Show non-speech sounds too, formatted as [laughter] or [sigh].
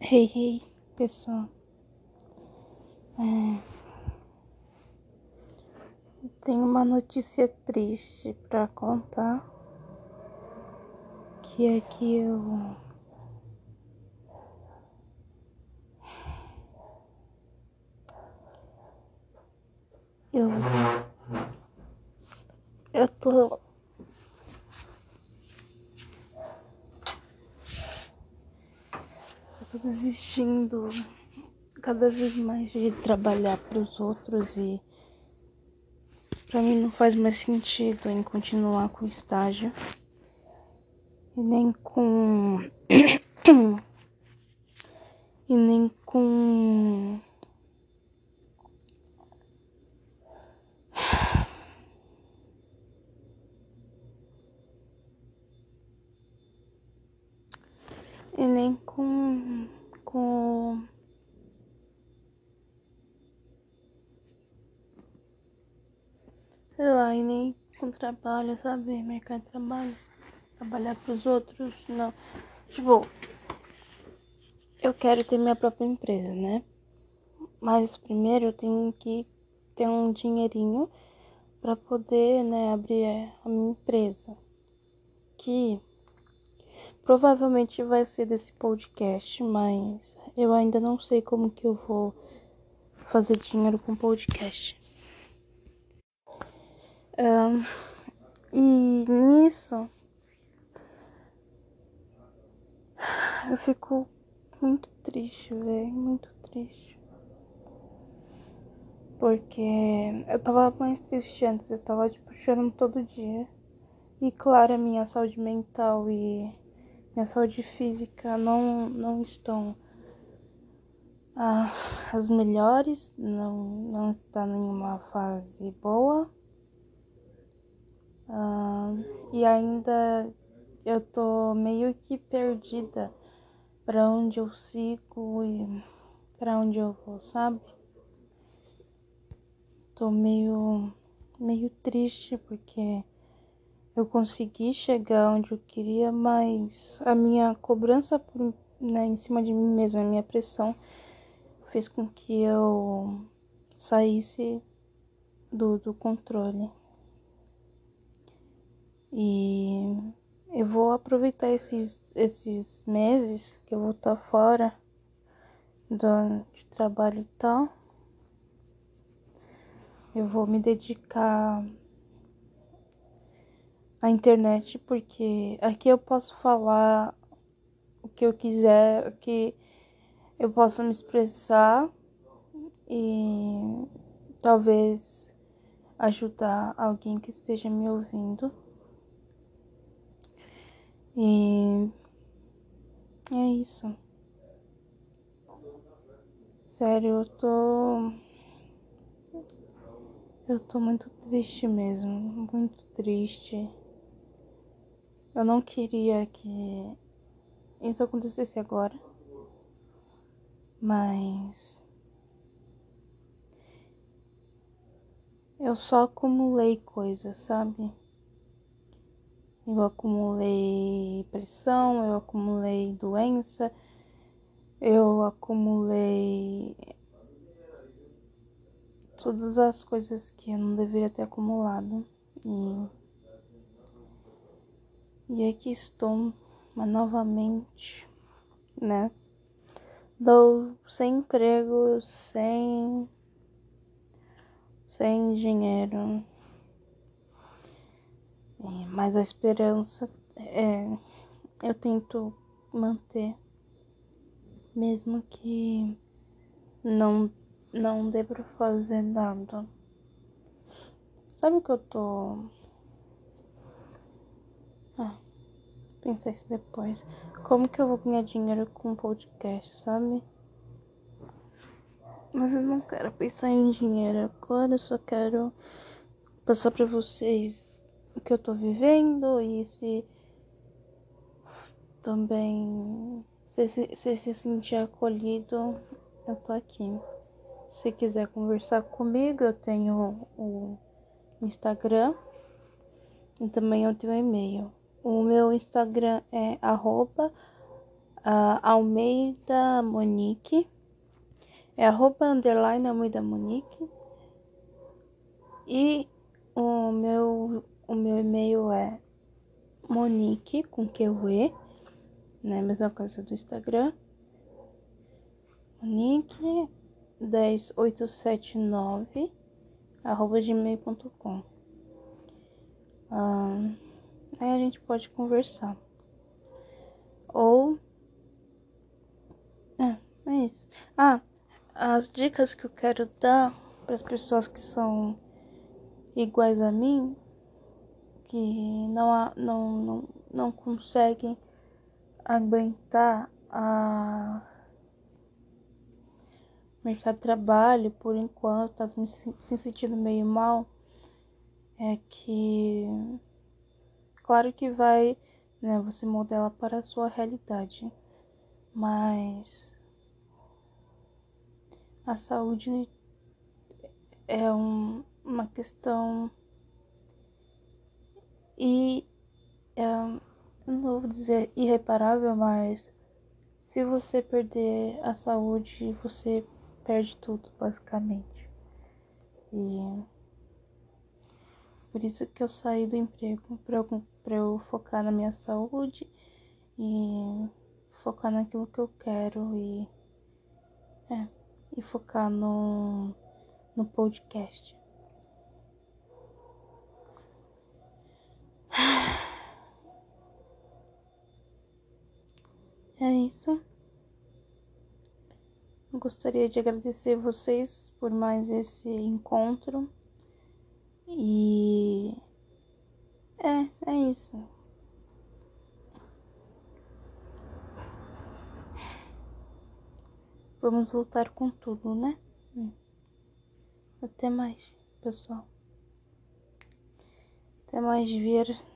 Hey, hey, pessoal. É... Tenho uma notícia triste para contar. Que é que eu. Eu. Eu tô. Tô desistindo cada vez mais de trabalhar para os outros e para mim não faz mais sentido em continuar com o estágio e nem com [coughs] e nem com e nem com com e nem com trabalho, sabe? Mercado de trabalho. Trabalhar pros outros, não. Tipo, eu quero ter minha própria empresa, né? Mas primeiro eu tenho que ter um dinheirinho para poder, né, abrir a minha empresa. Que provavelmente vai ser desse podcast, mas eu ainda não sei como que eu vou fazer dinheiro com podcast. Um, e nisso eu fico muito triste, velho, muito triste. Porque eu tava mais triste antes, eu tava tipo chorando todo dia. E claro, a minha saúde mental e minha saúde física não, não estão ah, as melhores, não, não está em uma fase boa. Uh, e ainda eu tô meio que perdida para onde eu sigo e para onde eu vou, sabe? Tô meio meio triste porque eu consegui chegar onde eu queria, mas a minha cobrança por, né, em cima de mim mesma, a minha pressão fez com que eu saísse do, do controle. E eu vou aproveitar esses, esses meses que eu vou estar fora do, de trabalho e tal. Eu vou me dedicar à internet porque aqui eu posso falar o que eu quiser, aqui eu posso me expressar e talvez ajudar alguém que esteja me ouvindo. E é isso. Sério, eu tô. Eu tô muito triste mesmo. Muito triste. Eu não queria que isso acontecesse agora. Mas. Eu só acumulei coisas, sabe? Eu acumulei pressão, eu acumulei doença, eu acumulei todas as coisas que eu não deveria ter acumulado. E, e aqui estou mas novamente, né? Dou sem emprego, sem, sem dinheiro. É, mas a esperança é, eu tento manter, mesmo que não, não dê pra fazer nada. Sabe o que eu tô. Ah, pensei isso depois. Como que eu vou ganhar dinheiro com podcast, sabe? Mas eu não quero pensar em dinheiro agora, eu só quero passar pra vocês que eu tô vivendo e se também se se, se sentir acolhido, eu tô aqui. Se quiser conversar comigo, eu tenho o Instagram e também eu tenho e-mail. O meu Instagram é arroba uh, Almeida Monique. É arroba underline Almeida Monique. E o meu, o meu e-mail é Monique com QE, né? Mesma coisa do Instagram. Monique 10879 arroba gmail.com. Ah, aí a gente pode conversar. Ou. É, é isso. Ah, as dicas que eu quero dar para as pessoas que são iguais a mim, que não, não, não, não conseguem aguentar a mercado de trabalho por enquanto, tá me se sentindo meio mal, é que claro que vai, né, você modela para a sua realidade, mas a saúde é um, uma questão e não vou dizer irreparável, mas se você perder a saúde, você perde tudo, basicamente. E por isso que eu saí do emprego, pra eu, eu focar na minha saúde e focar naquilo que eu quero e. É, e focar no, no podcast. É isso. Gostaria de agradecer vocês por mais esse encontro. E é, é isso. Vamos voltar com tudo, né? Hum. Até mais, pessoal. Até mais ver